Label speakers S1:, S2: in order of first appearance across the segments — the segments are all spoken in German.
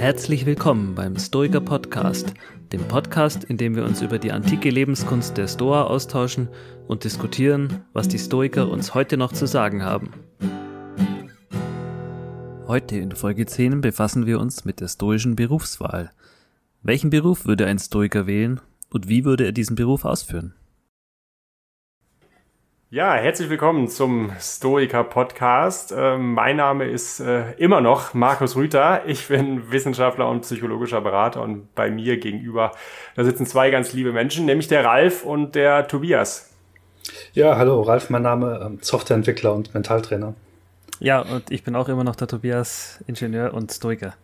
S1: Herzlich willkommen beim Stoiker Podcast, dem Podcast, in dem wir uns über die antike Lebenskunst der Stoa austauschen und diskutieren, was die Stoiker uns heute noch zu sagen haben. Heute in Folge 10 befassen wir uns mit der stoischen Berufswahl. Welchen Beruf würde ein Stoiker wählen und wie würde er diesen Beruf ausführen?
S2: Ja, herzlich willkommen zum Stoiker Podcast. Ähm, mein Name ist äh, immer noch Markus Rüther. Ich bin Wissenschaftler und psychologischer Berater und bei mir gegenüber, da sitzen zwei ganz liebe Menschen, nämlich der Ralf und der Tobias.
S3: Ja, hallo, Ralf, mein Name, ähm, Softwareentwickler und Mentaltrainer.
S1: Ja, und ich bin auch immer noch der Tobias, Ingenieur und Stoiker.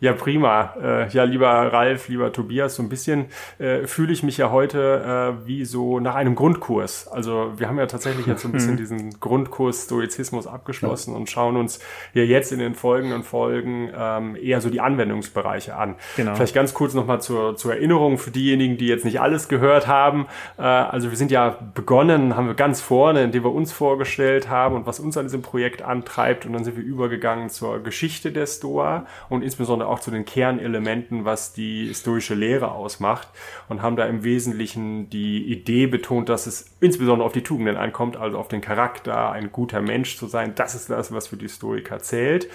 S2: Ja, prima. Äh, ja, lieber Ralf, lieber Tobias, so ein bisschen äh, fühle ich mich ja heute äh, wie so nach einem Grundkurs. Also wir haben ja tatsächlich jetzt so ein bisschen mhm. diesen Grundkurs Stoizismus abgeschlossen ja. und schauen uns ja jetzt in den folgenden Folgen ähm, eher so die Anwendungsbereiche an. Genau. Vielleicht ganz kurz nochmal zur, zur Erinnerung für diejenigen, die jetzt nicht alles gehört haben. Also wir sind ja begonnen, haben wir ganz vorne, indem wir uns vorgestellt haben und was uns an diesem Projekt antreibt und dann sind wir übergegangen zur Geschichte der Stoa und insbesondere auch auch zu den Kernelementen, was die stoische Lehre ausmacht und haben da im Wesentlichen die Idee betont, dass es insbesondere auf die Tugenden ankommt, also auf den Charakter, ein guter Mensch zu sein. Das ist das, was für die Stoiker zählt.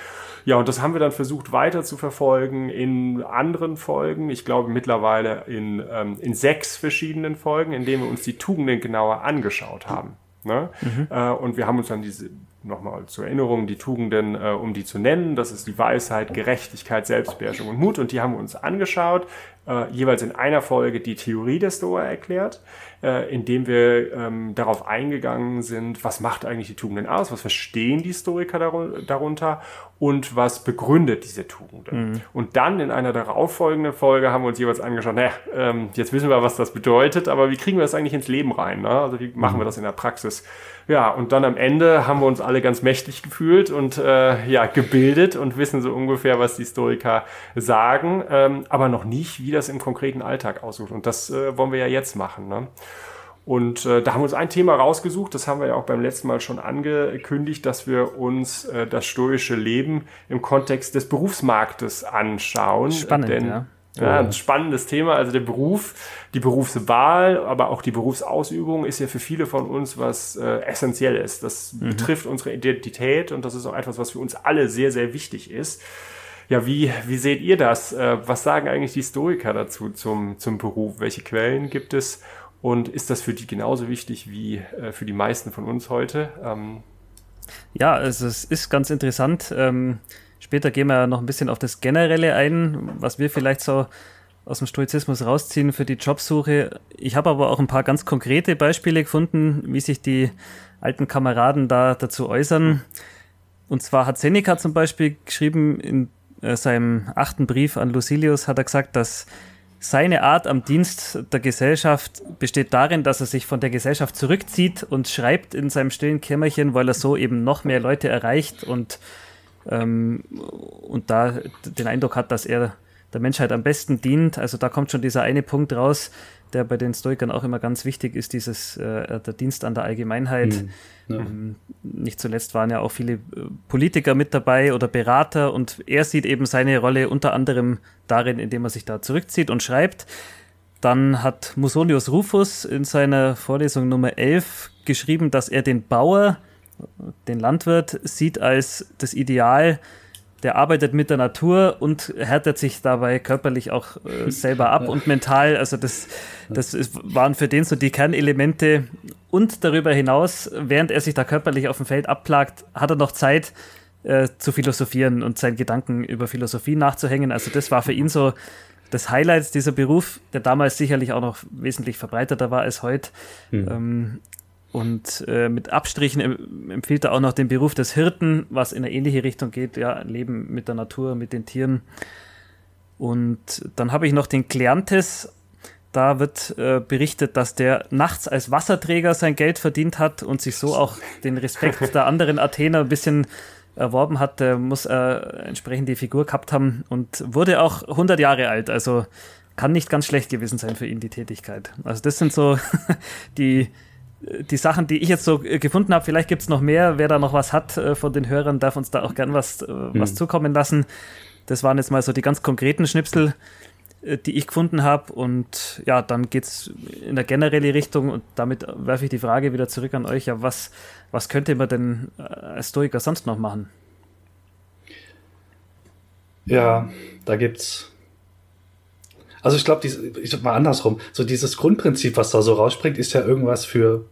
S2: Ja, und das haben wir dann versucht weiter zu verfolgen in anderen Folgen. Ich glaube mittlerweile in, ähm, in sechs verschiedenen Folgen, in denen wir uns die Tugenden genauer angeschaut haben. Ne? Mhm. Äh, und wir haben uns dann diese nochmal zur Erinnerung die Tugenden, äh, um die zu nennen. Das ist die Weisheit, Gerechtigkeit, Selbstbeherrschung und Mut. Und die haben wir uns angeschaut, äh, jeweils in einer Folge die Theorie der Stoa erklärt, äh, indem wir ähm, darauf eingegangen sind, was macht eigentlich die Tugenden aus, was verstehen die Stoiker darunter und was begründet diese Tugenden. Mhm. Und dann in einer darauffolgenden Folge haben wir uns jeweils angeschaut, naja, ähm, jetzt wissen wir, was das bedeutet, aber wie kriegen wir das eigentlich ins Leben rein? Ne? Also wie machen wir mhm. das in der Praxis? Ja, und dann am Ende haben wir uns alle ganz mächtig gefühlt und äh, ja, gebildet und wissen so ungefähr, was die Historiker sagen, ähm, aber noch nicht, wie das im konkreten Alltag aussieht. Und das äh, wollen wir ja jetzt machen. Ne? Und äh, da haben wir uns ein Thema rausgesucht, das haben wir ja auch beim letzten Mal schon angekündigt, dass wir uns äh, das stoische Leben im Kontext des Berufsmarktes anschauen.
S1: Spannend, denn, ja.
S2: Ja, ein spannendes Thema. Also der Beruf, die Berufswahl, aber auch die Berufsausübung ist ja für viele von uns was äh, essentiell ist. Das mhm. betrifft unsere Identität und das ist auch etwas, was für uns alle sehr, sehr wichtig ist. Ja, wie, wie seht ihr das? Äh, was sagen eigentlich die Stoiker dazu zum, zum Beruf? Welche Quellen gibt es? Und ist das für die genauso wichtig wie äh, für die meisten von uns heute? Ähm,
S1: ja, also es ist ganz interessant. Ähm Später gehen wir noch ein bisschen auf das Generelle ein, was wir vielleicht so aus dem Stoizismus rausziehen für die Jobsuche. Ich habe aber auch ein paar ganz konkrete Beispiele gefunden, wie sich die alten Kameraden da dazu äußern. Und zwar hat Seneca zum Beispiel geschrieben in seinem achten Brief an Lucilius, hat er gesagt, dass seine Art am Dienst der Gesellschaft besteht darin, dass er sich von der Gesellschaft zurückzieht und schreibt in seinem stillen Kämmerchen, weil er so eben noch mehr Leute erreicht und ähm, und da den Eindruck hat, dass er der Menschheit am besten dient. Also da kommt schon dieser eine Punkt raus, der bei den Stoikern auch immer ganz wichtig ist, dieses äh, der Dienst an der Allgemeinheit. Mhm. Ja. Ähm, nicht zuletzt waren ja auch viele äh, Politiker mit dabei oder Berater und er sieht eben seine Rolle unter anderem darin, indem er sich da zurückzieht und schreibt. Dann hat Musonius Rufus in seiner Vorlesung Nummer 11 geschrieben, dass er den Bauer den Landwirt sieht als das Ideal, der arbeitet mit der Natur und härtet sich dabei körperlich auch äh, selber ab und mental. Also das, das ist, waren für den so die Kernelemente. Und darüber hinaus, während er sich da körperlich auf dem Feld abplagt, hat er noch Zeit äh, zu philosophieren und seinen Gedanken über Philosophie nachzuhängen. Also das war für ihn so das Highlight dieser Beruf, der damals sicherlich auch noch wesentlich verbreiteter war als heute. Mhm. Ähm, und äh, mit Abstrichen empfiehlt er auch noch den Beruf des Hirten, was in eine ähnliche Richtung geht, ja, Leben mit der Natur, mit den Tieren. Und dann habe ich noch den Kleantes. Da wird äh, berichtet, dass der nachts als Wasserträger sein Geld verdient hat und sich so auch den Respekt der anderen Athener ein bisschen erworben hat. Der muss äh, entsprechend die Figur gehabt haben und wurde auch 100 Jahre alt. Also kann nicht ganz schlecht gewesen sein für ihn, die Tätigkeit. Also das sind so die, die Sachen, die ich jetzt so äh, gefunden habe, vielleicht gibt es noch mehr. Wer da noch was hat äh, von den Hörern, darf uns da auch gern was, äh, was mhm. zukommen lassen. Das waren jetzt mal so die ganz konkreten Schnipsel, die ich gefunden habe. Und ja, dann geht es in der generelle Richtung und damit werfe ich die Frage wieder zurück an euch. Ja, was, was könnte man denn als Stoiker sonst noch machen?
S3: Ja, da gibt's. Also ich glaube, ich mal andersrum. So dieses Grundprinzip, was da so rausspringt, ist ja irgendwas für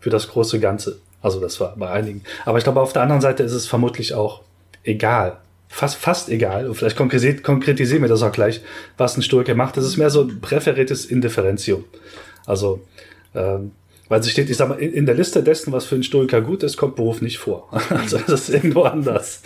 S3: für das große Ganze. Also das war bei einigen. Aber ich glaube, auf der anderen Seite ist es vermutlich auch egal. Fast, fast egal. Und vielleicht konkretisieren konkretisieren wir das auch gleich, was ein Stoiker macht. Das ist mehr so ein präferiertes Indifferentium. Also, ähm, weil es steht, ich sag mal, in der Liste dessen, was für einen Stoiker gut ist, kommt Beruf nicht vor. Also das ist irgendwo anders.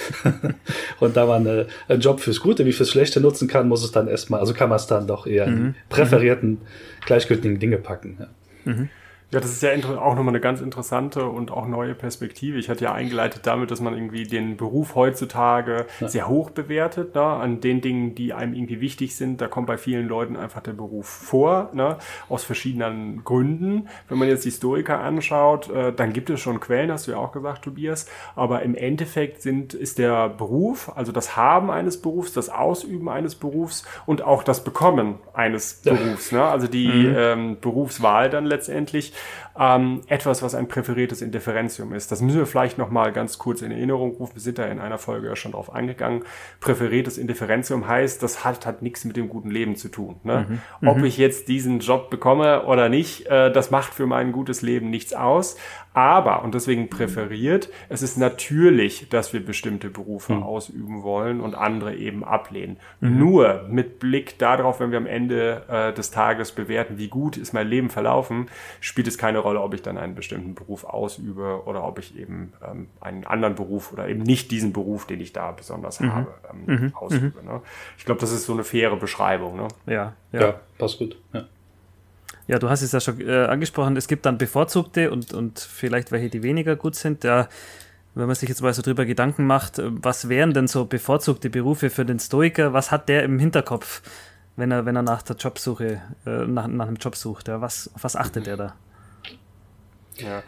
S3: Und da man äh, einen Job fürs Gute wie fürs Schlechte nutzen kann, muss es dann erstmal, also kann man es dann doch eher mhm. in präferierten, gleichgültigen Dinge packen. Ja. Mhm.
S2: Ja, das ist ja auch nochmal eine ganz interessante und auch neue Perspektive. Ich hatte ja eingeleitet damit, dass man irgendwie den Beruf heutzutage ja. sehr hoch bewertet, ne? an den Dingen, die einem irgendwie wichtig sind. Da kommt bei vielen Leuten einfach der Beruf vor, ne? aus verschiedenen Gründen. Wenn man jetzt die Historiker anschaut, äh, dann gibt es schon Quellen, hast du ja auch gesagt, Tobias. Aber im Endeffekt sind, ist der Beruf, also das Haben eines Berufs, das Ausüben eines Berufs und auch das Bekommen eines ja. Berufs, ne? also die mhm. ähm, Berufswahl dann letztendlich, ähm, etwas, was ein präferiertes Indifferentium ist. Das müssen wir vielleicht nochmal ganz kurz in Erinnerung rufen. Wir sind da in einer Folge ja schon drauf eingegangen. Präferiertes Indifferentium heißt, das hat, hat nichts mit dem guten Leben zu tun. Ne? Mhm. Ob mhm. ich jetzt diesen Job bekomme oder nicht, äh, das macht für mein gutes Leben nichts aus. Aber, und deswegen präferiert, es ist natürlich, dass wir bestimmte Berufe mhm. ausüben wollen und andere eben ablehnen. Mhm. Nur mit Blick darauf, wenn wir am Ende äh, des Tages bewerten, wie gut ist mein Leben verlaufen, spielt es keine Rolle, ob ich dann einen bestimmten Beruf ausübe oder ob ich eben ähm, einen anderen Beruf oder eben nicht diesen Beruf, den ich da besonders mhm. habe, ähm, mhm. ausübe. Ne? Ich glaube, das ist so eine faire Beschreibung. Ne?
S1: Ja, ja, ja, passt gut. Ja. Ja, du hast es ja schon äh, angesprochen, es gibt dann bevorzugte und, und vielleicht welche, die weniger gut sind. Ja, wenn man sich jetzt mal so drüber Gedanken macht, äh, was wären denn so bevorzugte Berufe für den Stoiker? Was hat der im Hinterkopf, wenn er, wenn er nach der Jobsuche, äh, nach, nach einem Job sucht? Ja, was, auf was achtet er da?
S2: Ja,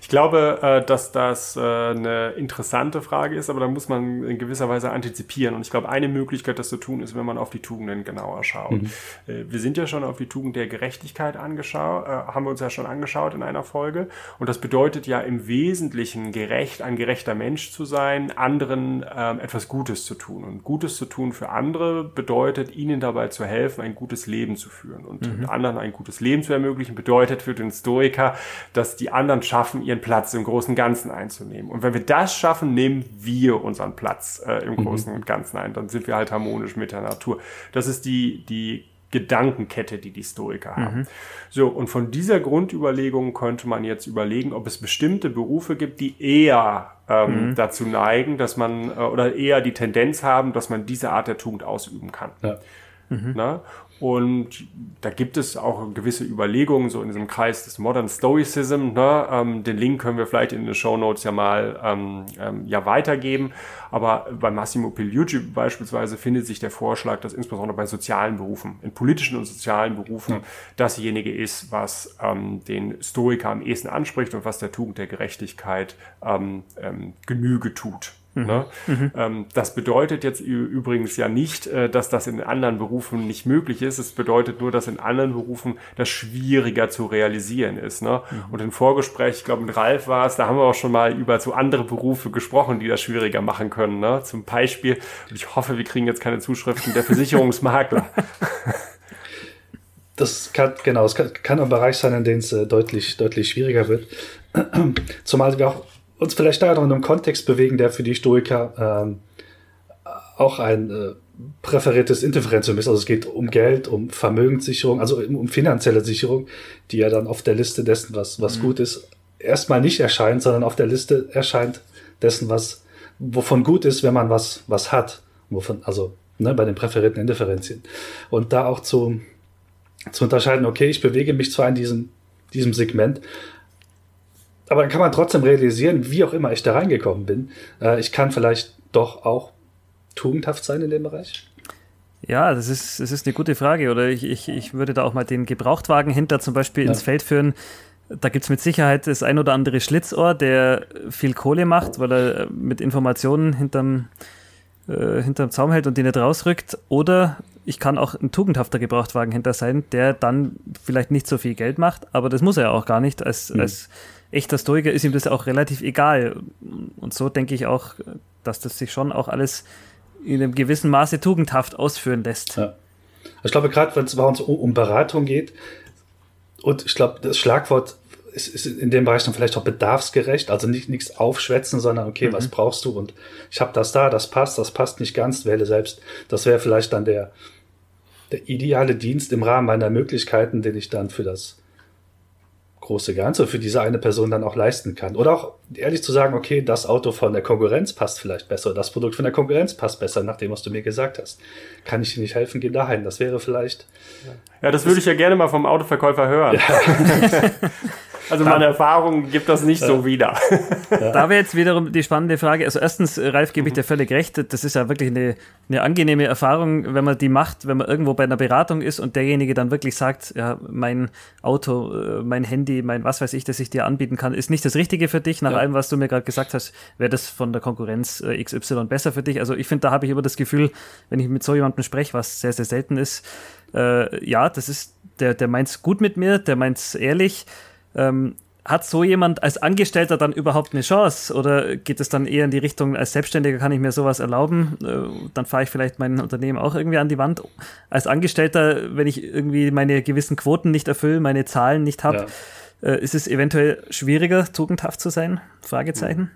S2: ich glaube, äh, dass das äh, eine interessante Frage ist, aber da muss man in gewisser Weise antizipieren. Und ich glaube, eine Möglichkeit, das zu tun, ist, wenn man auf die Tugenden genauer schaut. Mhm. Äh, wir sind ja schon auf die Tugend der Gerechtigkeit angeschaut, haben wir uns ja schon angeschaut in einer Folge. Und das bedeutet ja im Wesentlichen gerecht, ein gerechter Mensch zu sein, anderen ähm, etwas Gutes zu tun. Und Gutes zu tun für andere bedeutet, ihnen dabei zu helfen, ein gutes Leben zu führen. Und mhm. anderen ein gutes Leben zu ermöglichen, bedeutet für den Stoiker, dass die anderen schaffen, ihren Platz im großen Ganzen einzunehmen. Und wenn wir das schaffen, nehmen wir unseren Platz äh, im mhm. Großen und Ganzen ein. Dann sind wir halt harmonisch mit der Natur. Das ist die, die Gedankenkette, die die Stoiker haben. Mhm. So, und von dieser Grundüberlegung könnte man jetzt überlegen, ob es bestimmte Berufe gibt, die eher ähm, mhm. dazu neigen, dass man, äh, oder eher die Tendenz haben, dass man diese Art der Tugend ausüben kann. Ja. Mhm. Na? Und da gibt es auch gewisse Überlegungen, so in diesem Kreis des Modern Stoicism. Ne? Ähm, den Link können wir vielleicht in den Show Notes ja mal ähm, ähm, ja weitergeben. Aber bei Massimo Pigliucci beispielsweise findet sich der Vorschlag, dass insbesondere bei sozialen Berufen, in politischen und sozialen Berufen, ja. dasjenige ist, was ähm, den Stoiker am ehesten anspricht und was der Tugend der Gerechtigkeit ähm, ähm, Genüge tut. Mhm. Ne? Mhm. Ähm, das bedeutet jetzt übrigens ja nicht, äh, dass das in anderen Berufen nicht möglich ist. Es bedeutet nur, dass in anderen Berufen das schwieriger zu realisieren ist. Ne? Mhm. Und im Vorgespräch, ich glaube mit Ralf war es, da haben wir auch schon mal über so andere Berufe gesprochen, die das schwieriger machen können. Ne? Zum Beispiel, und ich hoffe, wir kriegen jetzt keine Zuschriften, der Versicherungsmakler.
S3: Das kann, genau, es kann, kann, ein Bereich sein, in dem es äh, deutlich, deutlich schwieriger wird. Zumal wir auch uns vielleicht da noch in einem Kontext bewegen, der für die Stoiker ähm, auch ein äh, präferiertes Indifferentium ist. Also es geht um Geld, um Vermögenssicherung, also um, um finanzielle Sicherung, die ja dann auf der Liste dessen, was, was mhm. gut ist, erstmal nicht erscheint, sondern auf der Liste erscheint dessen, was, wovon gut ist, wenn man was, was hat. Wovon, also ne, bei den präferierten Indifferenzien. Und da auch zu, zu unterscheiden, okay, ich bewege mich zwar in diesem, diesem Segment, aber dann kann man trotzdem realisieren, wie auch immer ich da reingekommen bin. Äh, ich kann vielleicht doch auch tugendhaft sein in dem Bereich.
S1: Ja, das ist, das ist eine gute Frage. Oder ich, ich, ich würde da auch mal den Gebrauchtwagenhändler zum Beispiel ja. ins Feld führen. Da gibt es mit Sicherheit das ein oder andere Schlitzohr, der viel Kohle macht, weil er mit Informationen hinterm, äh, hinterm Zaum hält und die nicht rausrückt. Oder ich kann auch ein tugendhafter Gebrauchtwagen hinter sein, der dann vielleicht nicht so viel Geld macht, aber das muss er ja auch gar nicht. Als, mhm. als echter Stoiker ist ihm das auch relativ egal. Und so denke ich auch, dass das sich schon auch alles in einem gewissen Maße tugendhaft ausführen lässt. Ja.
S3: Ich glaube, gerade wenn es bei uns um, um Beratung geht, und ich glaube, das Schlagwort ist, ist in dem Bereich dann vielleicht auch bedarfsgerecht, also nicht nichts aufschwätzen, sondern okay, mhm. was brauchst du? Und ich habe das da, das passt, das passt nicht ganz, wähle selbst. Das wäre vielleicht dann der, der ideale Dienst im Rahmen meiner Möglichkeiten, den ich dann für das große Ganze, für diese eine Person dann auch leisten kann. Oder auch ehrlich zu sagen, okay, das Auto von der Konkurrenz passt vielleicht besser, das Produkt von der Konkurrenz passt besser, nach dem, was du mir gesagt hast. Kann ich dir nicht helfen, geh dahin. Das wäre vielleicht.
S2: Ja, das würde ich ja gerne mal vom Autoverkäufer hören. Ja. Also meine Erfahrung gibt das nicht ja. so wieder.
S1: Ja. Da wäre jetzt wiederum die spannende Frage. Also erstens, Ralf, gebe ich dir völlig recht. Das ist ja wirklich eine, eine angenehme Erfahrung, wenn man die macht, wenn man irgendwo bei einer Beratung ist und derjenige dann wirklich sagt, ja, mein Auto, äh, mein Handy, mein was weiß ich, das ich dir anbieten kann, ist nicht das Richtige für dich. Nach ja. allem, was du mir gerade gesagt hast, wäre das von der Konkurrenz äh, XY besser für dich. Also ich finde, da habe ich immer das Gefühl, wenn ich mit so jemandem spreche, was sehr, sehr selten ist, äh, ja, das ist, der, der meint's gut mit mir, der meint's ehrlich ähm, hat so jemand als Angestellter dann überhaupt eine Chance? Oder geht es dann eher in die Richtung, als Selbstständiger kann ich mir sowas erlauben? Äh, dann fahre ich vielleicht mein Unternehmen auch irgendwie an die Wand. Als Angestellter, wenn ich irgendwie meine gewissen Quoten nicht erfülle, meine Zahlen nicht habe, ja. äh, ist es eventuell schwieriger, tugendhaft zu sein? Fragezeichen.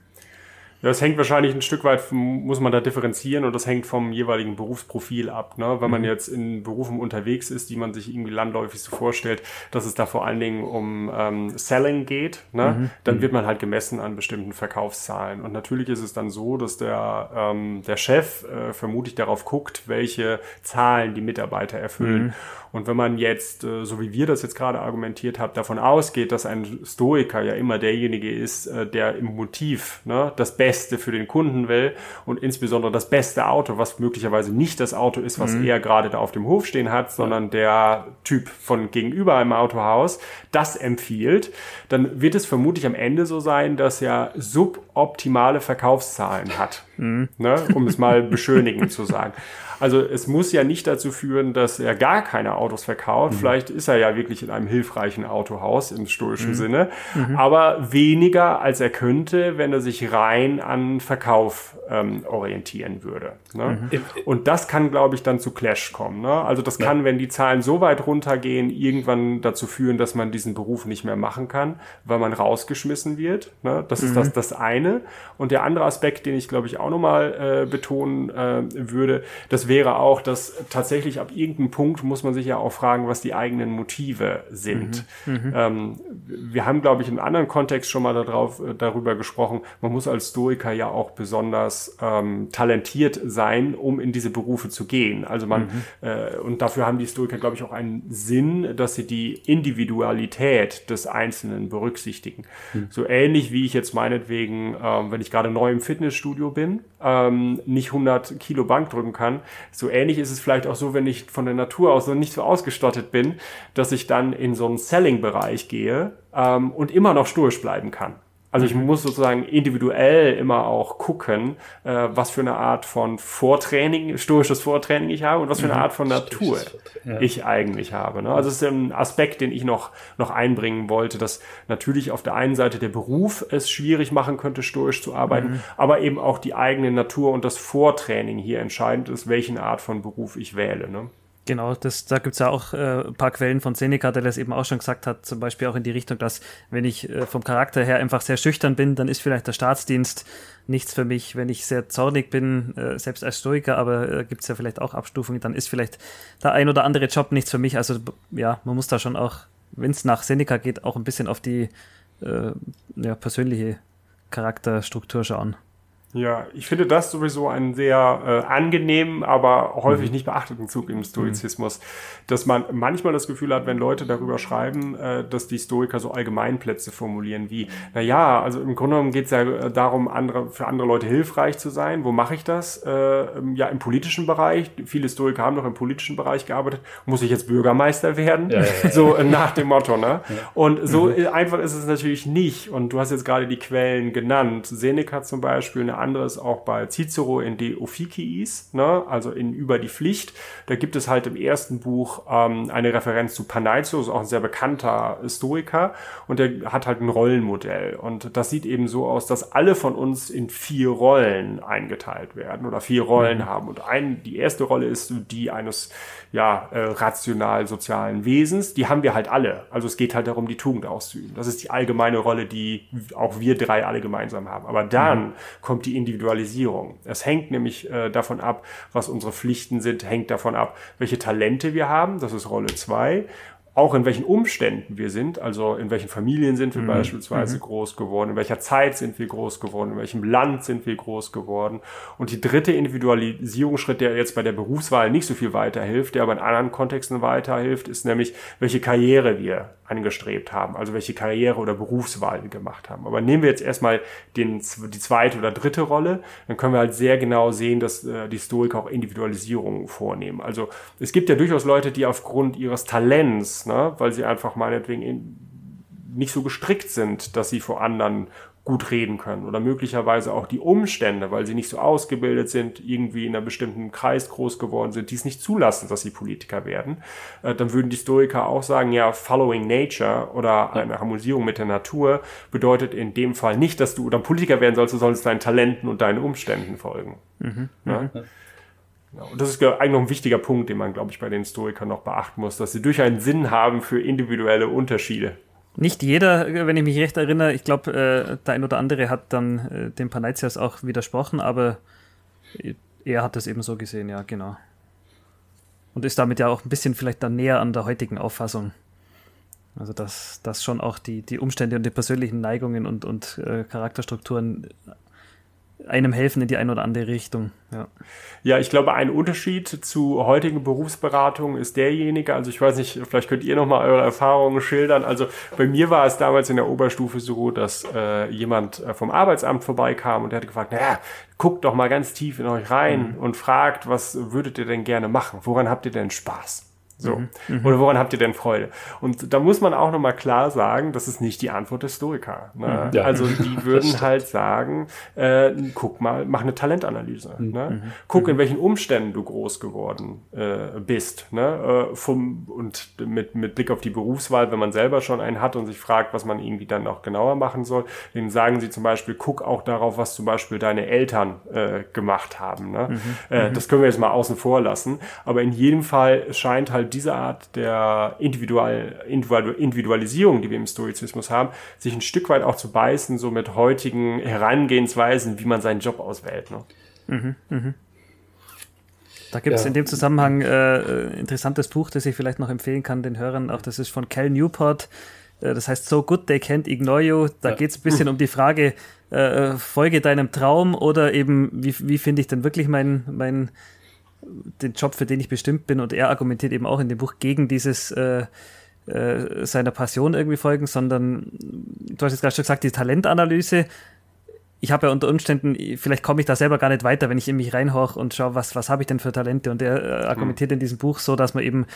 S1: Mhm.
S2: Ja, das hängt wahrscheinlich ein Stück weit, muss man da differenzieren und das hängt vom jeweiligen Berufsprofil ab. Ne? Wenn mhm. man jetzt in Berufen unterwegs ist, die man sich irgendwie landläufig so vorstellt, dass es da vor allen Dingen um ähm, Selling geht, ne? Mhm. dann mhm. wird man halt gemessen an bestimmten Verkaufszahlen. Und natürlich ist es dann so, dass der, ähm, der Chef äh, vermutlich darauf guckt, welche Zahlen die Mitarbeiter erfüllen. Mhm. Und wenn man jetzt, äh, so wie wir das jetzt gerade argumentiert haben, davon ausgeht, dass ein Stoiker ja immer derjenige ist, äh, der im Motiv ne, das Beste für den Kunden will und insbesondere das beste Auto, was möglicherweise nicht das Auto ist, was mhm. er gerade da auf dem Hof stehen hat, sondern der Typ von gegenüber im Autohaus, das empfiehlt, dann wird es vermutlich am Ende so sein, dass er suboptimale Verkaufszahlen hat. Mhm. Ne, um es mal beschönigend zu sagen. Also es muss ja nicht dazu führen, dass er gar keine Autos verkauft. Mhm. Vielleicht ist er ja wirklich in einem hilfreichen Autohaus im stoischen mhm. Sinne, mhm. aber weniger als er könnte, wenn er sich rein an Verkauf ähm, orientieren würde. Ne? Mhm. Und das kann, glaube ich, dann zu Clash kommen. Ne? Also das ja. kann, wenn die Zahlen so weit runtergehen, irgendwann dazu führen, dass man diesen Beruf nicht mehr machen kann, weil man rausgeschmissen wird. Ne? Das ist das, mhm. das eine. Und der andere Aspekt, den ich, glaube ich, auch nochmal äh, betonen äh, würde, das wäre auch, dass tatsächlich ab irgendeinem Punkt muss man sich ja auch fragen, was die eigenen Motive sind. Mhm. mhm. Ähm, wir haben, glaube ich, in einem anderen Kontext schon mal darauf, äh, darüber gesprochen, man muss als Stoiker ja auch besonders ähm, talentiert sein, um in diese Berufe zu gehen. Also man, mhm. äh, und dafür haben die Stoiker, glaube ich, auch einen Sinn, dass sie die Individualität des Einzelnen berücksichtigen. Mhm. So ähnlich wie ich jetzt meinetwegen, ähm, wenn ich gerade neu im Fitnessstudio bin, ähm, nicht 100 Kilo Bank drücken kann, so ähnlich ist es vielleicht auch so, wenn ich von der Natur aus so nicht so ausgestattet bin, dass ich dann in so einen Selling-Bereich gehe ähm, und immer noch stoisch bleiben kann. Also ich muss sozusagen individuell immer auch gucken, äh, was für eine Art von Vortraining, stoisches Vortraining ich habe und was für eine mhm. Art von Natur ja. ich eigentlich habe. Ne? Also es ist ein Aspekt, den ich noch, noch einbringen wollte, dass natürlich auf der einen Seite der Beruf es schwierig machen könnte, stoisch zu arbeiten, mhm. aber eben auch die eigene Natur und das Vortraining hier entscheidend ist, welchen Art von Beruf ich wähle. Ne?
S1: Genau, das, da gibt's ja auch äh, ein paar Quellen von Seneca, der das eben auch schon gesagt hat, zum Beispiel auch in die Richtung, dass wenn ich äh, vom Charakter her einfach sehr schüchtern bin, dann ist vielleicht der Staatsdienst nichts für mich. Wenn ich sehr zornig bin, äh, selbst als Stoiker, aber äh, gibt's ja vielleicht auch Abstufungen, dann ist vielleicht der ein oder andere Job nichts für mich. Also ja, man muss da schon auch, wenn es nach Seneca geht, auch ein bisschen auf die äh, ja, persönliche Charakterstruktur schauen.
S2: Ja, ich finde das sowieso einen sehr äh, angenehmen, aber häufig mhm. nicht beachteten Zug im Stoizismus, mhm. dass man manchmal das Gefühl hat, wenn Leute darüber schreiben, äh, dass die Stoiker so Allgemeinplätze formulieren wie, na ja, also im Grunde genommen geht es ja äh, darum, andere, für andere Leute hilfreich zu sein. Wo mache ich das? Äh, ja, im politischen Bereich. Viele Stoiker haben noch im politischen Bereich gearbeitet. Muss ich jetzt Bürgermeister werden? Ja, ja, ja. So äh, nach dem Motto, ne? Und so mhm. einfach ist es natürlich nicht. Und du hast jetzt gerade die Quellen genannt. Seneca zum Beispiel, eine anderes auch bei Cicero in De Officiis, ne? also in Über die Pflicht. Da gibt es halt im ersten Buch ähm, eine Referenz zu Panaitius, auch ein sehr bekannter Historiker, und der hat halt ein Rollenmodell. Und das sieht eben so aus, dass alle von uns in vier Rollen eingeteilt werden oder vier Rollen mhm. haben. Und ein, die erste Rolle ist die eines ja, äh, rational sozialen Wesens. Die haben wir halt alle. Also es geht halt darum, die Tugend auszuüben. Das ist die allgemeine Rolle, die auch wir drei alle gemeinsam haben. Aber dann mhm. kommt die Individualisierung. Es hängt nämlich äh, davon ab, was unsere Pflichten sind, hängt davon ab, welche Talente wir haben. Das ist Rolle zwei auch in welchen Umständen wir sind, also in welchen Familien sind wir mhm. beispielsweise mhm. groß geworden, in welcher Zeit sind wir groß geworden, in welchem Land sind wir groß geworden. Und die dritte Individualisierungsschritt, der jetzt bei der Berufswahl nicht so viel weiterhilft, der aber in anderen Kontexten weiterhilft, ist nämlich, welche Karriere wir angestrebt haben, also welche Karriere oder Berufswahl wir gemacht haben. Aber nehmen wir jetzt erstmal den, die zweite oder dritte Rolle, dann können wir halt sehr genau sehen, dass äh, die Stoiker auch Individualisierungen vornehmen. Also es gibt ja durchaus Leute, die aufgrund ihres Talents, ne, weil sie einfach meinetwegen in, nicht so gestrickt sind, dass sie vor anderen gut reden können oder möglicherweise auch die Umstände, weil sie nicht so ausgebildet sind, irgendwie in einem bestimmten Kreis groß geworden sind, die es nicht zulassen, dass sie Politiker werden, äh, dann würden die Stoiker auch sagen, ja, following nature oder eine Harmonisierung mit der Natur bedeutet in dem Fall nicht, dass du dann Politiker werden sollst, du sollst deinen Talenten und deinen Umständen folgen. Mhm. Ja? Mhm. Und das ist eigentlich noch ein wichtiger Punkt, den man, glaube ich, bei den Stoikern noch beachten muss, dass sie durch einen Sinn haben für individuelle Unterschiede.
S1: Nicht jeder, wenn ich mich recht erinnere, ich glaube, äh, der ein oder andere hat dann äh, dem Panaitias auch widersprochen, aber er hat das eben so gesehen, ja, genau. Und ist damit ja auch ein bisschen vielleicht dann näher an der heutigen Auffassung. Also, dass, dass schon auch die, die Umstände und die persönlichen Neigungen und, und äh, Charakterstrukturen einem helfen in die eine oder andere Richtung. Ja.
S2: ja, ich glaube, ein Unterschied zu heutigen Berufsberatungen ist derjenige, also ich weiß nicht, vielleicht könnt ihr nochmal eure Erfahrungen schildern. Also bei mir war es damals in der Oberstufe so, dass äh, jemand äh, vom Arbeitsamt vorbeikam und der hat gefragt, naja, guckt doch mal ganz tief in euch rein mhm. und fragt, was würdet ihr denn gerne machen? Woran habt ihr denn Spaß? So. Mhm. mhm. Oder woran habt ihr denn Freude? Und da muss man auch nochmal klar sagen, das ist nicht die Antwort des Stoiker. Ne? Mhm. Ja. Also die würden halt sagen, äh, guck mal, mach eine Talentanalyse. Mhm. Ne? Mhm. Guck, in welchen Umständen du groß geworden äh, bist. Ne? Äh, vom, und mit, mit Blick auf die Berufswahl, wenn man selber schon einen hat und sich fragt, was man irgendwie dann auch genauer machen soll, dann sagen sie zum Beispiel, guck auch darauf, was zum Beispiel deine Eltern äh, gemacht haben. Ne? Mhm. Äh, das können wir jetzt mal außen vor lassen. Aber in jedem Fall scheint halt diese Art der Individual, Individualisierung, die wir im Stoizismus haben, sich ein Stück weit auch zu beißen, so mit heutigen Herangehensweisen, wie man seinen Job auswählt. Ne? Mhm, mh.
S1: Da gibt es ja. in dem Zusammenhang äh, äh, interessantes Buch, das ich vielleicht noch empfehlen kann den Hörern. Auch das ist von Cal Newport. Äh, das heißt So Good They Can't Ignore You. Da ja. geht es ein bisschen um die Frage, äh, folge deinem Traum oder eben, wie, wie finde ich denn wirklich mein, mein den Job, für den ich bestimmt bin. Und er argumentiert eben auch in dem Buch gegen dieses äh, äh, seiner Passion irgendwie folgen, sondern du hast jetzt gerade schon gesagt, die Talentanalyse. Ich habe ja unter Umständen, vielleicht komme ich da selber gar nicht weiter, wenn ich in mich reinhorche und schaue, was, was habe ich denn für Talente. Und er äh, argumentiert hm. in diesem Buch so, dass man eben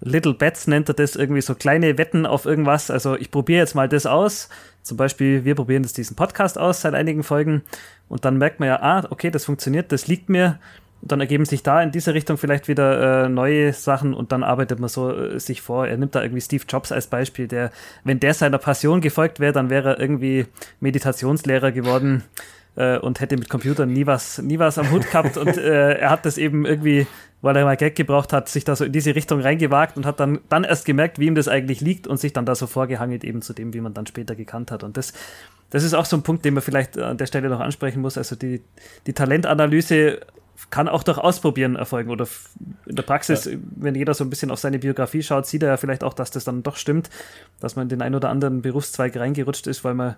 S1: Little Bets nennt er das, irgendwie so kleine Wetten auf irgendwas. Also ich probiere jetzt mal das aus. Zum Beispiel, wir probieren jetzt diesen Podcast aus seit einigen Folgen. Und dann merkt man ja, ah, okay, das funktioniert, das liegt mir dann ergeben sich da in diese Richtung vielleicht wieder äh, neue Sachen und dann arbeitet man so äh, sich vor. Er nimmt da irgendwie Steve Jobs als Beispiel, der, wenn der seiner Passion gefolgt wäre, dann wäre er irgendwie Meditationslehrer geworden äh, und hätte mit Computern nie was, nie was am Hut gehabt und äh, er hat das eben irgendwie, weil er mal Geld gebraucht hat, sich da so in diese Richtung reingewagt und hat dann, dann erst gemerkt, wie ihm das eigentlich liegt und sich dann da so vorgehangelt eben zu dem, wie man dann später gekannt hat und das das ist auch so ein Punkt, den man vielleicht an der Stelle noch ansprechen muss. Also die, die Talentanalyse kann auch durch Ausprobieren erfolgen oder in der Praxis, ja. wenn jeder so ein bisschen auf seine Biografie schaut, sieht er ja vielleicht auch, dass das dann doch stimmt, dass man in den einen oder anderen Berufszweig reingerutscht ist, weil man,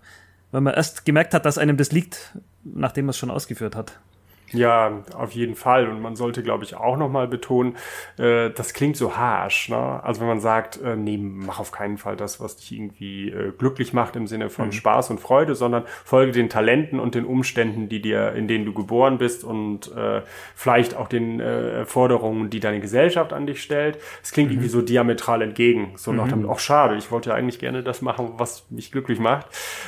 S1: weil man erst gemerkt hat, dass einem das liegt, nachdem man es schon ausgeführt hat.
S2: Ja, auf jeden Fall. Und man sollte, glaube ich, auch nochmal betonen, äh, das klingt so harsh. Ne? Also wenn man sagt, äh, nee, mach auf keinen Fall das, was dich irgendwie äh, glücklich macht im Sinne von mhm. Spaß und Freude, sondern folge den Talenten und den Umständen, die dir, in denen du geboren bist und äh, vielleicht auch den äh, Forderungen, die deine Gesellschaft an dich stellt. Es klingt mhm. irgendwie so diametral entgegen. So nach mhm. dem, ach schade, ich wollte ja eigentlich gerne das machen, was mich glücklich macht,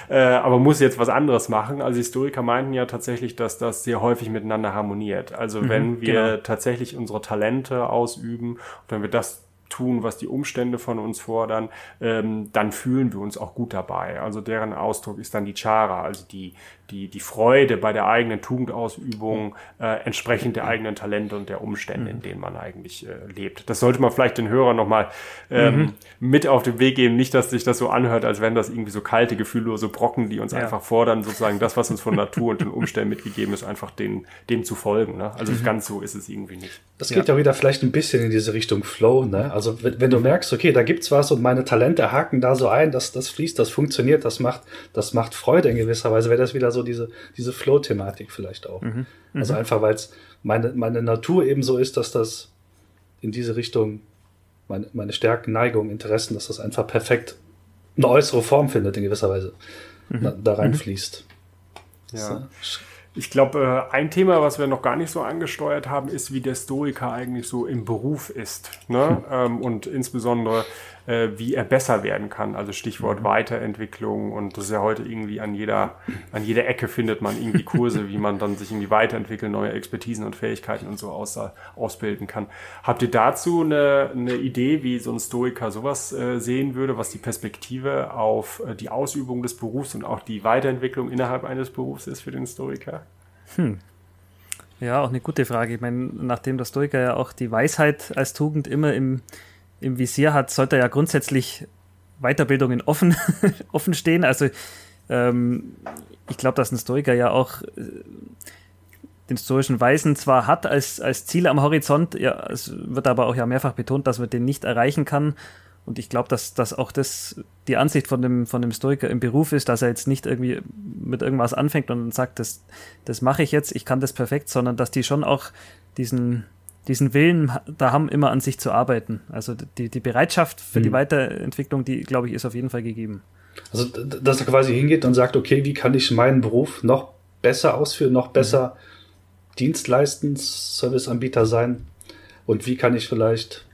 S2: äh, aber muss jetzt was anderes machen. Also Historiker meinten ja tatsächlich, dass das sehr häufig miteinander miteinander harmoniert. Also mhm, wenn wir genau. tatsächlich unsere Talente ausüben, wenn wir das tun, was die Umstände von uns fordern, ähm, dann fühlen wir uns auch gut dabei. Also deren Ausdruck ist dann die Chara, also die, die, die Freude bei der eigenen Tugendausübung äh, entsprechend der eigenen Talente und der Umstände, in denen man eigentlich äh, lebt. Das sollte man vielleicht den Hörern nochmal ähm, mhm. mit auf den Weg geben. Nicht, dass sich das so anhört, als wären das irgendwie so kalte, gefühllose Brocken, die uns ja. einfach fordern, sozusagen das, was uns von Natur und den Umständen mitgegeben ist, einfach den, dem zu folgen. Ne? Also mhm. ganz so ist es irgendwie nicht.
S3: Das geht ja. auch wieder vielleicht ein bisschen in diese Richtung Flow. Ne? Also wenn, wenn du merkst, okay, da gibt's was und meine Talente haken da so ein, dass das fließt, das funktioniert, das macht, das macht Freude in gewisser Weise, wäre das wieder so diese, diese Flow-Thematik vielleicht auch. Mhm. Mhm. Also einfach, weil es meine, meine Natur eben so ist, dass das in diese Richtung meine, meine Stärken, Neigung, Interessen, dass das einfach perfekt eine äußere Form findet in gewisser Weise, mhm. da, da reinfließt.
S2: Ja. So. Ich glaube, äh, ein Thema, was wir noch gar nicht so angesteuert haben, ist, wie der Stoiker eigentlich so im Beruf ist. Ne? Hm. und insbesondere, äh, wie er besser werden kann. Also Stichwort mhm. Weiterentwicklung. Und das ist ja heute irgendwie an jeder, an jeder Ecke findet man irgendwie Kurse, wie man dann sich irgendwie weiterentwickeln, neue Expertisen und Fähigkeiten und so aus, ausbilden kann. Habt ihr dazu eine, eine Idee, wie so ein Stoiker sowas äh, sehen würde, was die Perspektive auf die Ausübung des Berufs und auch die Weiterentwicklung innerhalb eines Berufs ist für den Stoiker? Hm.
S1: Ja, auch eine gute Frage. Ich meine, nachdem der Stoiker ja auch die Weisheit als Tugend immer im, im Visier hat, sollte ja grundsätzlich Weiterbildungen offen, offen stehen. Also ähm, ich glaube, dass ein Stoiker ja auch äh, den stoischen Weisen zwar hat als, als Ziel am Horizont, ja, es wird aber auch ja mehrfach betont, dass man den nicht erreichen kann und ich glaube, dass, dass auch das die Ansicht von dem, von dem Stoiker im Beruf ist, dass er jetzt nicht irgendwie mit irgendwas anfängt und sagt, das, das mache ich jetzt, ich kann das perfekt, sondern dass die schon auch diesen, diesen Willen da haben, immer an sich zu arbeiten. Also die, die Bereitschaft für mhm. die Weiterentwicklung, die, glaube ich, ist auf jeden Fall gegeben.
S3: Also, dass er quasi hingeht und sagt, okay, wie kann ich meinen Beruf noch besser ausführen, noch besser mhm. Dienst leisten, Serviceanbieter sein und wie kann ich vielleicht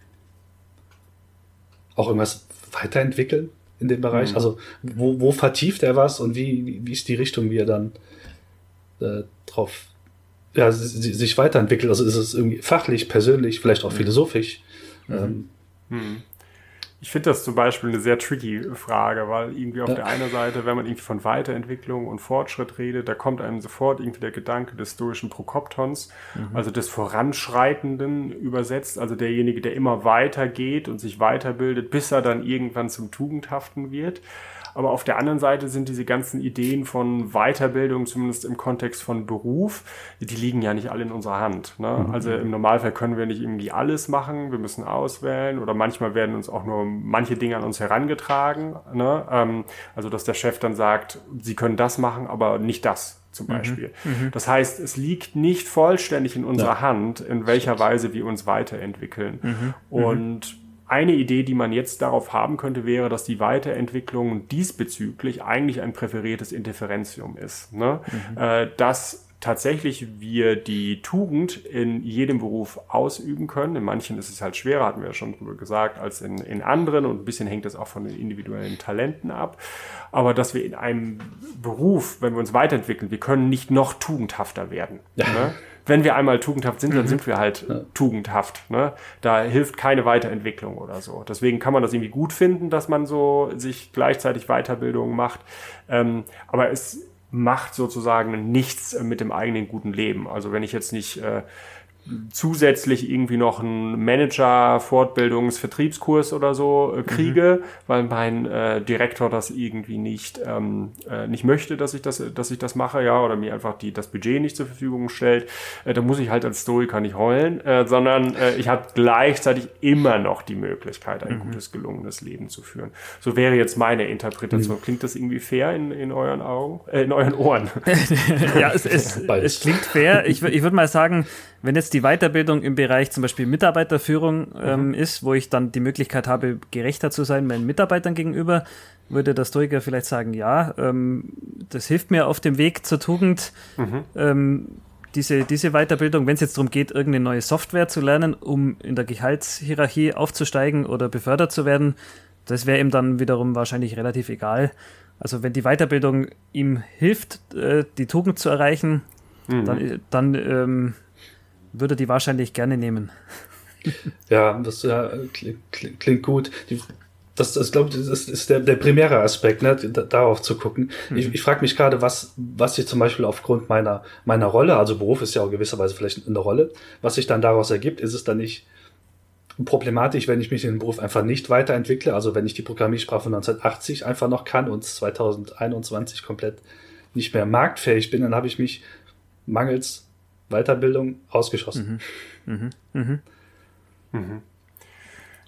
S3: auch irgendwas weiterentwickeln in dem Bereich? Mhm. Also wo, wo vertieft er was und wie, wie ist die Richtung, wie er dann äh, drauf ja, sich weiterentwickelt? Also ist es irgendwie fachlich, persönlich, vielleicht auch mhm. philosophisch? Mhm. Ähm,
S2: mhm. Ich finde das zum Beispiel eine sehr tricky Frage, weil irgendwie auf ja. der einen Seite, wenn man irgendwie von Weiterentwicklung und Fortschritt redet, da kommt einem sofort irgendwie der Gedanke des stoischen Prokoptons, mhm. also des Voranschreitenden übersetzt, also derjenige, der immer weitergeht und sich weiterbildet, bis er dann irgendwann zum Tugendhaften wird. Aber auf der anderen Seite sind diese ganzen Ideen von Weiterbildung, zumindest im Kontext von Beruf, die liegen ja nicht alle in unserer Hand. Ne? Mhm. Also im Normalfall können wir nicht irgendwie alles machen, wir müssen auswählen oder manchmal werden uns auch nur manche Dinge an uns herangetragen. Ne? Ähm, also dass der Chef dann sagt, Sie können das machen, aber nicht das zum mhm. Beispiel. Mhm. Das heißt, es liegt nicht vollständig in unserer ja. Hand, in welcher Weise wir uns weiterentwickeln. Mhm. Und eine Idee, die man jetzt darauf haben könnte, wäre, dass die Weiterentwicklung diesbezüglich eigentlich ein präferiertes Interferenzium ist. Ne? Mhm. Äh, dass tatsächlich wir die Tugend in jedem Beruf ausüben können. In manchen ist es halt schwerer, hatten wir ja schon drüber gesagt, als in, in anderen und ein bisschen hängt es auch von den individuellen Talenten ab. Aber dass wir in einem Beruf, wenn wir uns weiterentwickeln, wir können nicht noch tugendhafter werden. Ja. Ne? Wenn wir einmal tugendhaft sind, dann mhm. sind wir halt ja. tugendhaft. Ne? Da hilft keine Weiterentwicklung oder so. Deswegen kann man das irgendwie gut finden, dass man so sich gleichzeitig Weiterbildung macht. Ähm, aber es macht sozusagen nichts mit dem eigenen guten Leben. Also wenn ich jetzt nicht äh, zusätzlich irgendwie noch einen Manager, Fortbildungs, Vertriebskurs oder so äh, kriege, mhm. weil mein äh, Direktor das irgendwie nicht ähm, äh, nicht möchte, dass ich das dass ich das mache, ja, oder mir einfach die das Budget nicht zur Verfügung stellt, äh, dann muss ich halt als Stoiker nicht heulen, äh, sondern äh, ich habe gleichzeitig immer noch die Möglichkeit, ein mhm. gutes gelungenes Leben zu führen. So wäre jetzt meine Interpretation. Mhm. Klingt das irgendwie fair in, in euren Augen, äh, in euren Ohren?
S1: ja, es, es, es klingt fair. Ich, ich würde mal sagen, wenn jetzt die Weiterbildung im Bereich zum Beispiel Mitarbeiterführung ähm, mhm. ist, wo ich dann die Möglichkeit habe, gerechter zu sein meinen Mitarbeitern gegenüber, würde der Stoiker vielleicht sagen, ja, ähm, das hilft mir auf dem Weg zur Tugend. Mhm. Ähm, diese, diese Weiterbildung, wenn es jetzt darum geht, irgendeine neue Software zu lernen, um in der Gehaltshierarchie aufzusteigen oder befördert zu werden, das wäre ihm dann wiederum wahrscheinlich relativ egal. Also wenn die Weiterbildung ihm hilft, äh, die Tugend zu erreichen, mhm. dann, dann ähm, würde die wahrscheinlich gerne nehmen.
S3: Ja, das ja, klingt, klingt gut. Die, das, das glaube ich, das ist der, der primäre Aspekt, ne, darauf zu gucken. Mhm. Ich, ich frage mich gerade, was, was sich zum Beispiel aufgrund meiner, meiner Rolle, also Beruf ist ja auch gewisserweise vielleicht eine Rolle, was sich dann daraus ergibt, ist es dann nicht problematisch, wenn ich mich in dem Beruf einfach nicht weiterentwickle, also wenn ich die Programmiersprache von 1980 einfach noch kann und 2021 komplett nicht mehr marktfähig bin, dann habe ich mich mangels Weiterbildung ausgeschossen. Mhm. Mhm. Mhm.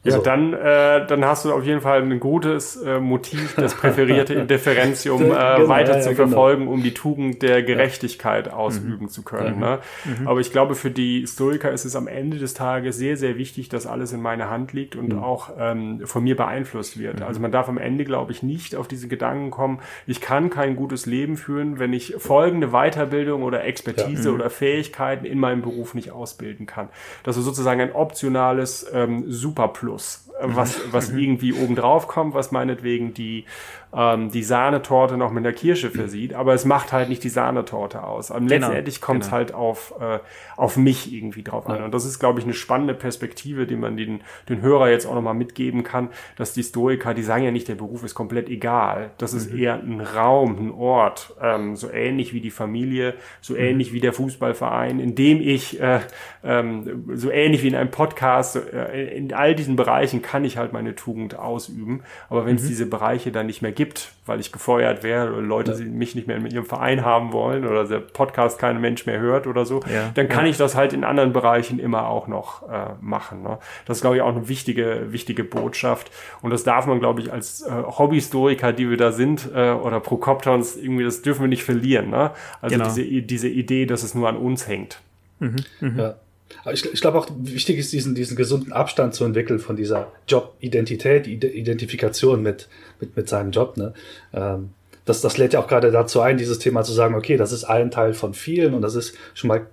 S2: Mhm. Ja, so. dann, äh, dann hast du auf jeden Fall ein gutes äh, Motiv, das präferierte Indifferentium äh, genau, weiter ja, zu genau. verfolgen, um die Tugend der Gerechtigkeit ja. ausüben mhm. zu können. Mhm. Ne? Mhm. Aber ich glaube, für die Stoiker ist es am Ende des Tages sehr, sehr wichtig, dass alles in meiner Hand liegt und mhm. auch ähm, von mir beeinflusst wird. Mhm. Also man darf am Ende, glaube ich, nicht auf diese Gedanken kommen, ich kann kein gutes Leben führen, wenn ich folgende Weiterbildung oder Expertise ja. Mhm. oder Fähigkeiten in meinem Beruf nicht ausbilden kann. Das ist sozusagen ein optionales ähm, Superplus Plus, was, was mhm. irgendwie obendrauf kommt, was meinetwegen die ähm, die Sahnetorte noch mit der Kirsche versieht, aber es macht halt nicht die Sahnetorte aus. Und genau, letztendlich kommt es genau. halt auf, äh, auf mich irgendwie drauf an. Ja. Und das ist, glaube ich, eine spannende Perspektive, die man den, den Hörer jetzt auch nochmal mitgeben kann, dass die Stoiker, die sagen ja nicht, der Beruf ist komplett egal. Das ist mhm. eher ein Raum, ein Ort, ähm, so ähnlich wie die Familie, so mhm. ähnlich wie der Fußballverein, in dem ich, äh, ähm, so ähnlich wie in einem Podcast, äh, in all diesen Bereichen kann ich halt meine Tugend ausüben. Aber wenn es mhm. diese Bereiche dann nicht mehr gibt, weil ich gefeuert wäre oder Leute ja. mich nicht mehr in ihrem Verein haben wollen oder der Podcast kein Mensch mehr hört oder so, ja. dann kann ja. ich das halt in anderen Bereichen immer auch noch äh, machen. Ne? Das ist, glaube ich, auch eine wichtige, wichtige Botschaft. Und das darf man, glaube ich, als äh, Hobbyhistoriker, die wir da sind, äh, oder Prokoptons, irgendwie, das dürfen wir nicht verlieren. Ne? Also genau. diese, diese Idee, dass es nur an uns hängt.
S3: Mhm. Mhm. Ja. Aber ich, ich glaube auch, wichtig ist, diesen, diesen gesunden Abstand zu entwickeln von dieser Jobidentität, Identifikation mit, mit, mit seinem Job. Ne? Ähm, das, das lädt ja auch gerade dazu ein, dieses Thema zu sagen, okay, das ist ein Teil von vielen und das ist schon mal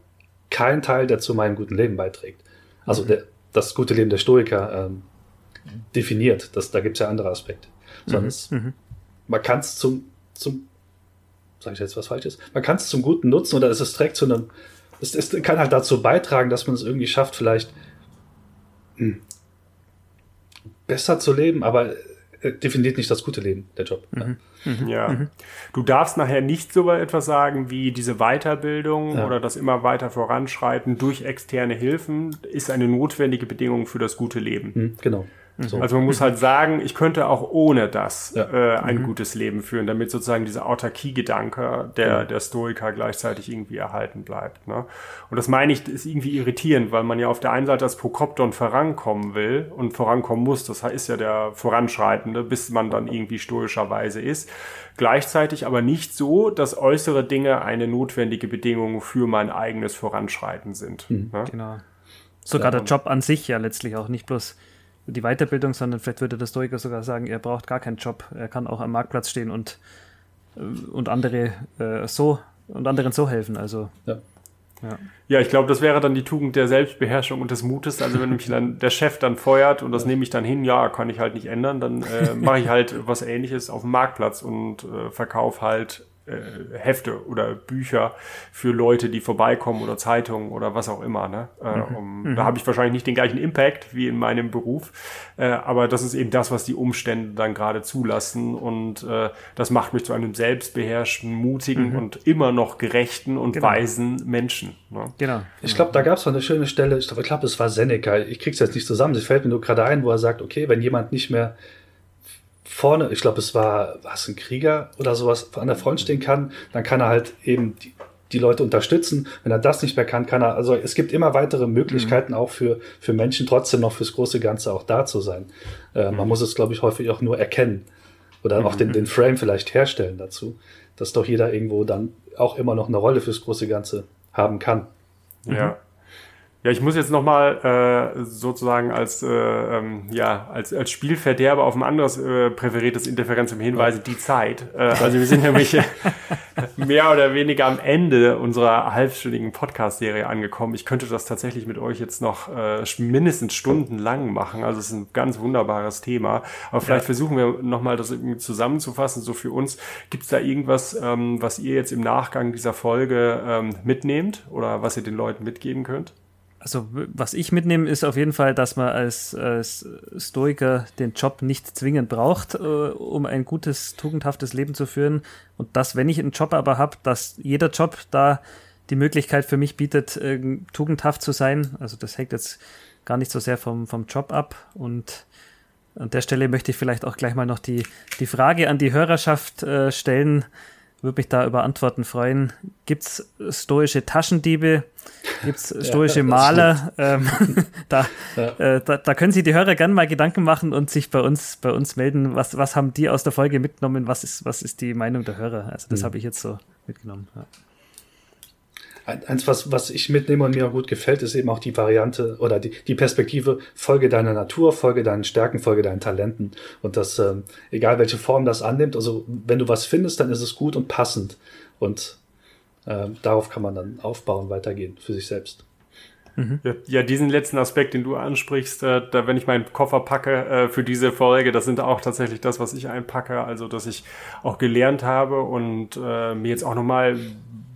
S3: kein Teil, der zu meinem guten Leben beiträgt. Also mhm. der, das gute Leben der Stoiker ähm, definiert. Das, da gibt es ja andere Aspekte. Mhm. mhm. man kann es zum, zum, sage ich jetzt was Falsches, man kann es zum Guten nutzen oder es trägt zu einem es, es kann halt dazu beitragen, dass man es irgendwie schafft, vielleicht hm, besser zu leben, aber äh, definiert nicht das gute Leben, der Job.
S2: Mhm. Mhm. Ja. Mhm. Du darfst nachher nicht so etwas sagen wie diese Weiterbildung ja. oder das immer weiter voranschreiten durch externe Hilfen ist eine notwendige Bedingung für das gute Leben.
S3: Mhm, genau.
S2: So. Also man muss halt sagen, ich könnte auch ohne das ja. äh, ein mhm. gutes Leben führen, damit sozusagen dieser Autarkie-Gedanke der, ja. der Stoiker gleichzeitig irgendwie erhalten bleibt. Ne? Und das meine ich, ist irgendwie irritierend, weil man ja auf der einen Seite als Prokopton vorankommen will und vorankommen muss, das ist ja der Voranschreitende, bis man dann irgendwie stoischerweise ist. Gleichzeitig aber nicht so, dass äußere Dinge eine notwendige Bedingung für mein eigenes Voranschreiten sind.
S1: Mhm. Ne? Genau. Sogar der Job an sich ja letztlich auch nicht bloß die Weiterbildung, sondern vielleicht würde der Stoiker sogar sagen, er braucht gar keinen Job. Er kann auch am Marktplatz stehen und, äh, und andere äh, so und anderen so helfen. Also
S2: ja. Ja. ja, ich glaube, das wäre dann die Tugend der Selbstbeherrschung und des Mutes. Also wenn mich dann der Chef dann feuert und das nehme ich dann hin, ja, kann ich halt nicht ändern, dann äh, mache ich halt was ähnliches auf dem Marktplatz und äh, verkaufe halt äh, Hefte oder Bücher für Leute, die vorbeikommen oder Zeitungen oder was auch immer. Ne? Äh, mhm. um, mhm. Da habe ich wahrscheinlich nicht den gleichen Impact wie in meinem Beruf, äh, aber das ist eben das, was die Umstände dann gerade zulassen und äh, das macht mich zu einem selbstbeherrschten, mutigen mhm. und immer noch gerechten und genau. weisen Menschen.
S3: Ne? Genau. Ich glaube, da gab es eine schöne Stelle, ich glaube, es war Seneca, ich krieg's jetzt nicht zusammen, es fällt mir nur gerade ein, wo er sagt, okay, wenn jemand nicht mehr vorne, ich glaube, es war, es ein Krieger oder sowas, an der Front stehen kann, dann kann er halt eben die, die Leute unterstützen. Wenn er das nicht mehr kann, kann er, also es gibt immer weitere Möglichkeiten mhm. auch für, für Menschen trotzdem noch fürs große Ganze auch da zu sein. Äh, mhm. Man muss es, glaube ich, häufig auch nur erkennen oder mhm. auch den, den Frame vielleicht herstellen dazu, dass doch jeder irgendwo dann auch immer noch eine Rolle fürs große Ganze haben kann.
S2: Ja. Ja, ich muss jetzt nochmal äh, sozusagen als, äh, ähm, ja, als, als Spielverderber auf ein anderes äh, präferiertes Interferenzum hinweisen, die Zeit. Äh, also wir sind nämlich mehr oder weniger am Ende unserer halbstündigen Podcast-Serie angekommen. Ich könnte das tatsächlich mit euch jetzt noch äh, mindestens stundenlang machen. Also es ist ein ganz wunderbares Thema. Aber vielleicht ja. versuchen wir nochmal das irgendwie zusammenzufassen. So für uns, gibt es da irgendwas, ähm, was ihr jetzt im Nachgang dieser Folge ähm, mitnehmt oder was ihr den Leuten mitgeben könnt?
S1: Also was ich mitnehme, ist auf jeden Fall, dass man als, als Stoiker den Job nicht zwingend braucht, äh, um ein gutes, tugendhaftes Leben zu führen. Und dass, wenn ich einen Job aber habe, dass jeder Job da die Möglichkeit für mich bietet, äh, tugendhaft zu sein. Also das hängt jetzt gar nicht so sehr vom, vom Job ab. Und an der Stelle möchte ich vielleicht auch gleich mal noch die, die Frage an die Hörerschaft äh, stellen würde mich da über Antworten freuen. Gibt es stoische Taschendiebe? Gibt es stoische ja, Maler? Ähm, da, ja. äh, da, da, können Sie die Hörer gerne mal Gedanken machen und sich bei uns, bei uns melden. Was, was haben die aus der Folge mitgenommen? Was ist, was ist die Meinung der Hörer? Also das mhm. habe ich jetzt so mitgenommen. Ja.
S3: Eins, was, was ich mitnehme und mir auch gut gefällt, ist eben auch die Variante oder die, die Perspektive, folge deiner Natur, folge deinen Stärken, folge deinen Talenten. Und das, ähm, egal welche Form das annimmt, also wenn du was findest, dann ist es gut und passend. Und äh, darauf kann man dann aufbauen, weitergehen für sich selbst.
S2: Mhm. Ja, diesen letzten Aspekt, den du ansprichst, äh, da wenn ich meinen Koffer packe äh, für diese Folge, das sind auch tatsächlich das, was ich einpacke, also dass ich auch gelernt habe und äh, mir jetzt auch nochmal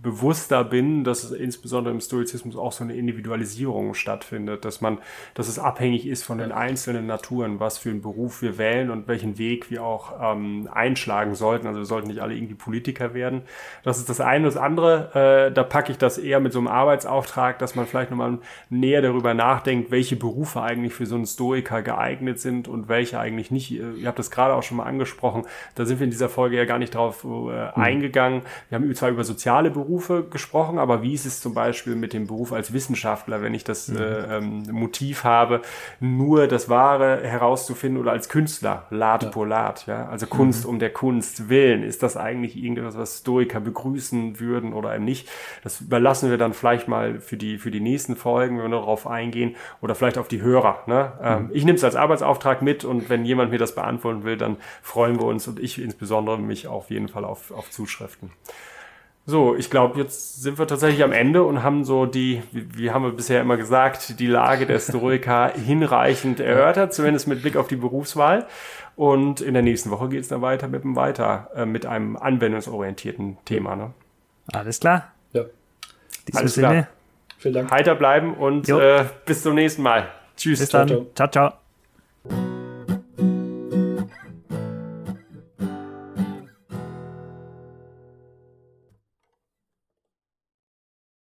S2: bewusster bin, dass es insbesondere im Stoizismus auch so eine Individualisierung stattfindet, dass man, dass es abhängig ist von den einzelnen Naturen, was für einen Beruf wir wählen und welchen Weg wir auch ähm, einschlagen sollten. Also wir sollten nicht alle irgendwie Politiker werden. Das ist das eine. Das andere, äh, da packe ich das eher mit so einem Arbeitsauftrag, dass man vielleicht nochmal näher darüber nachdenkt, welche Berufe eigentlich für so einen Stoiker geeignet sind und welche eigentlich nicht. Ihr habt das gerade auch schon mal angesprochen. Da sind wir in dieser Folge ja gar nicht drauf äh, mhm. eingegangen. Wir haben zwar über soziale Berufe Berufe gesprochen, aber wie ist es zum Beispiel mit dem Beruf als Wissenschaftler, wenn ich das mhm. äh, ähm, Motiv habe, nur das Wahre herauszufinden oder als Künstler, Lat ja. Polat, ja, also Kunst mhm. um der Kunst willen, ist das eigentlich irgendetwas, was Stoiker begrüßen würden oder eben nicht? Das überlassen wir dann vielleicht mal für die, für die nächsten Folgen, wenn wir darauf eingehen oder vielleicht auf die Hörer. Ne? Ähm, mhm. ich nehme es als Arbeitsauftrag mit und wenn jemand mir das beantworten will, dann freuen wir uns und ich insbesondere mich auf jeden Fall auf, auf Zuschriften. So, ich glaube, jetzt sind wir tatsächlich am Ende und haben so die, wie, haben wir bisher immer gesagt, die Lage der Stoiker hinreichend erörtert, zumindest mit Blick auf die Berufswahl. Und in der nächsten Woche geht es dann weiter mit einem weiter, äh, mit einem anwendungsorientierten Thema. Ne?
S1: Alles klar.
S2: Ja. In Alles Sinne. Klar. Vielen Dank. Heiter bleiben und äh, bis zum nächsten Mal. Tschüss.
S1: Bis dann. ciao. ciao. ciao.